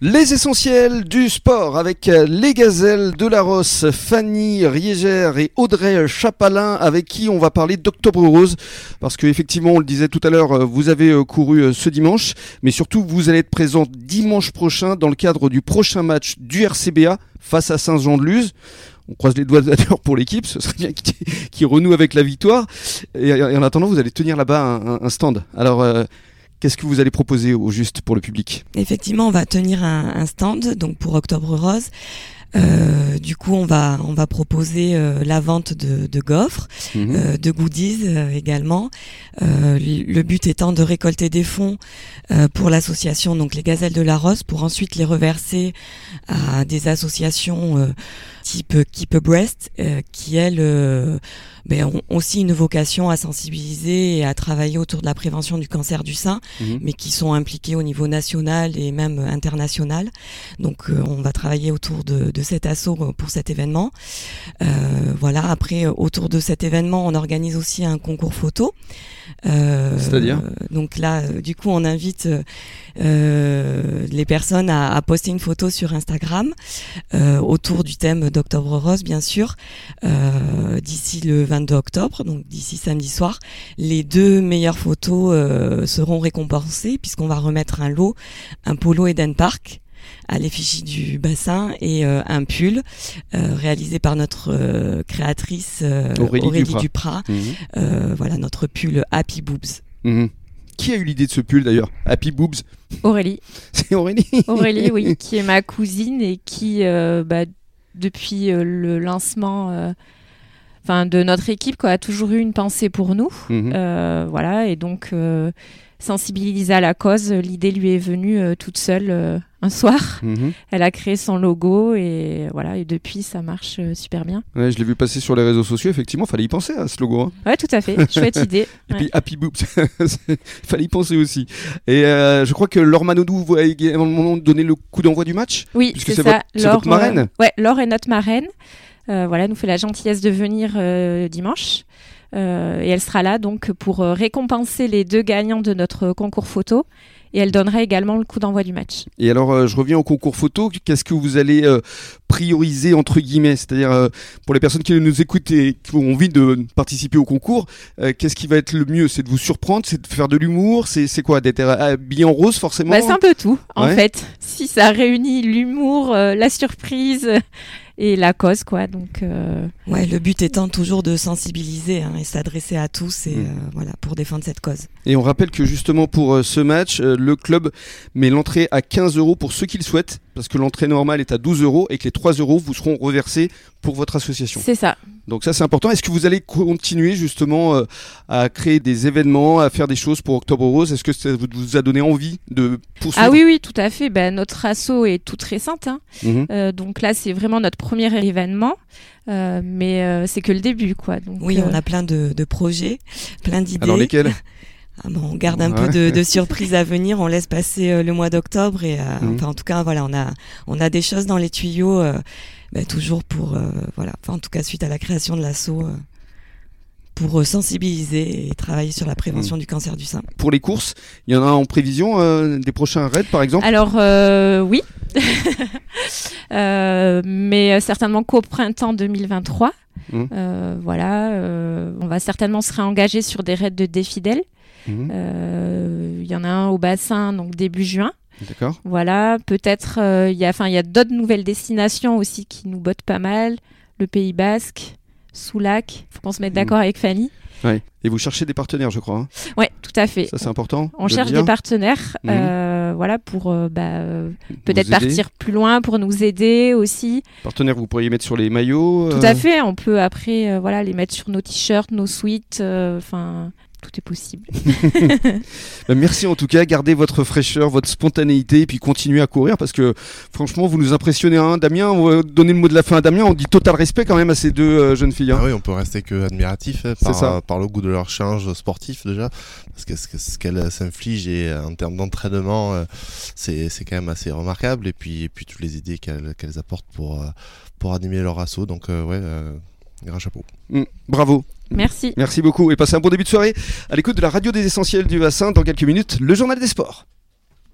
Les essentiels du sport avec les gazelles de la Rosse, Fanny Riégère et Audrey Chapalin avec qui on va parler d'Octobre Rose parce que effectivement on le disait tout à l'heure vous avez euh, couru euh, ce dimanche mais surtout vous allez être présent dimanche prochain dans le cadre du prochain match du RCBA face à Saint-Jean-de-Luz. On croise les doigts d'ailleurs pour l'équipe, ce serait bien qu'il renoue avec la victoire. Et en attendant, vous allez tenir là-bas un, stand. Alors, euh, Qu'est-ce que vous allez proposer au juste pour le public? Effectivement, on va tenir un, stand donc pour Octobre Rose. Euh, du coup, on va on va proposer euh, la vente de, de gaufres, mhm. euh, de goodies également. le but étant de récolter des fonds pour l'association donc les Gazelles de la Rose pour ensuite les reverser à des associations type Keep a Breast qui elles ben, ont aussi une vocation à sensibiliser et à travailler autour de la prévention du cancer du sein, mhm. mais qui sont impliqués au niveau national et même international. Donc euh, on va travailler autour de, de, cet assaut pour cet événement. Euh, voilà. Après, autour de cet événement, on organise aussi un concours photo. Euh, C'est-à-dire Donc là, euh, du coup, on invite euh, les personnes à, à, poster une photo sur Instagram autour du thème d'Octobre Rose, bien sûr, d'ici le 22 octobre, donc d'ici samedi soir. Les deux meilleures photos seront récompensées puisqu'on va remettre un lot, un polo Eden Park à l'effigie du bassin et euh, un pull euh, réalisé par notre euh, créatrice Aurélie, Duprat. Mhm. voilà notre pull Happy Boobs. Mhm. Qui a eu l'idée de ce pull d'ailleurs? Happy Boobs? Aurélie. C'est Aurélie Aurélie, oui, qui est ma cousine et qui, bah, depuis le lancement enfin de notre équipe quoi, a toujours eu une pensée pour nous. Mhm. voilà, et donc sensibiliser à la cause, l'idée lui est venue toute seule un soir. Mhm. Elle a créé son logo et voilà, et depuis ça marche euh, super bien. Ouais, je l'ai vu passer sur les réseaux sociaux, effectivement, fallait y penser à ce logo. Hein. Ouais, tout à fait, chouette idée. Et puis Happy Boops, fallait y penser aussi. Et euh, je crois que Laure Manodou vous a également donné le coup d'envoi du match. Oui, c'est ça. Laure, votre marraine. Euh, ouais, Laure est notre marraine. voilà, nous fait la gentillesse de venir dimanche. Et elle sera là donc pour récompenser les deux gagnants de notre concours photo. Et elle donnerait également le coup d'envoi du match. Et alors, euh, je reviens au concours photo. Qu'est-ce que vous allez euh, prioriser entre guillemets? C'est-à-dire euh, pour les personnes qui nous écoutent et qui ont envie de participer au concours, qu'est-ce qui va être le mieux? C'est de vous surprendre, c'est de faire de l'humour, c'est quoi? D'être habillé en rose forcément? Bah, C'est un peu tout en fait. Si ça réunit l'humour, la surprise et la cause quoi. Donc euh, ouais le but étant toujours de sensibiliser hein, et s'adresser à tous et mm. euh, voilà pour défendre cette cause. Et on rappelle que justement pour euh, ce match le club met l'entrée à 15 euros pour ceux qui le souhaitent parce que l'entrée normale est à 12 euros et que les 3 euros vous seront reversés pour votre association c'est ça donc ça c'est important est-ce que vous allez continuer justement à créer des événements à faire des choses pour Octobre Rose? Est-ce que ça vous a donné envie de poursuivre? Ah oui oui tout à fait ben, notre asso est toute récente hein. mm-hmm. donc là c'est vraiment notre premier événement. Euh, mais euh, c'est que le début, quoi. Donc, oui, on euh, a plein de, projets, plein d'idées. Alors lesquels? ah bon, on garde un peu de, de surprises à venir. On laisse passer le mois d'octobre et mhm. enfin en tout cas voilà, on a on a des choses dans les tuyaux, bah, toujours pour voilà. Enfin en tout cas suite à la création de l'assaut pour sensibiliser et travailler sur la prévention mhm. du cancer du sein. Pour les courses, il y en a en prévision des prochains raids par exemple? Alors oui, Euh, mais certainement qu'au printemps 2023. Mmh. Euh, voilà, euh, on va certainement se réengager sur des raids de défidèles. Mmh. Il y en a un au bassin, donc début juin. D'accord. Voilà, peut-être il y a, enfin il y a d'autres nouvelles destinations aussi qui nous bottent pas mal. Le Pays Basque, Soulac. Faut qu'on se mette mmh. d'accord avec Fanny. Ouais. Et vous cherchez des partenaires, je crois. Hein? Ouais, tout à fait. Ça c'est important. On cherche des partenaires. Euh, voilà, pour euh, bah, euh, peut-être partir plus loin, pour nous aider aussi. Partenaires, vous pourriez mettre sur les maillots Tout à fait, on peut après voilà, les mettre sur nos t-shirts, nos suites, enfin tout est possible. Bah, merci en tout cas, gardez votre fraîcheur, votre spontanéité et puis continuez à courir parce que franchement vous nous impressionnez. Hein. Damien, on va donner le mot de la fin à Damien, on dit total respect quand même à ces deux euh, jeunes filles. Hein. Ah oui, on peut rester que admiratif hein, par, par, le goût de leur change sportif déjà, parce que ce qu'elles s'infligent et euh, en termes d'entraînement, euh, c'est quand même assez remarquable et puis, et puis toutes les idées qu'elles apportent pour, pour animer leur assaut. Donc ouais, grand chapeau. Mm, bravo. Merci. Merci beaucoup et passez un bon début de soirée à l'écoute de la radio des essentiels du bassin. Dans quelques minutes, le journal des sports.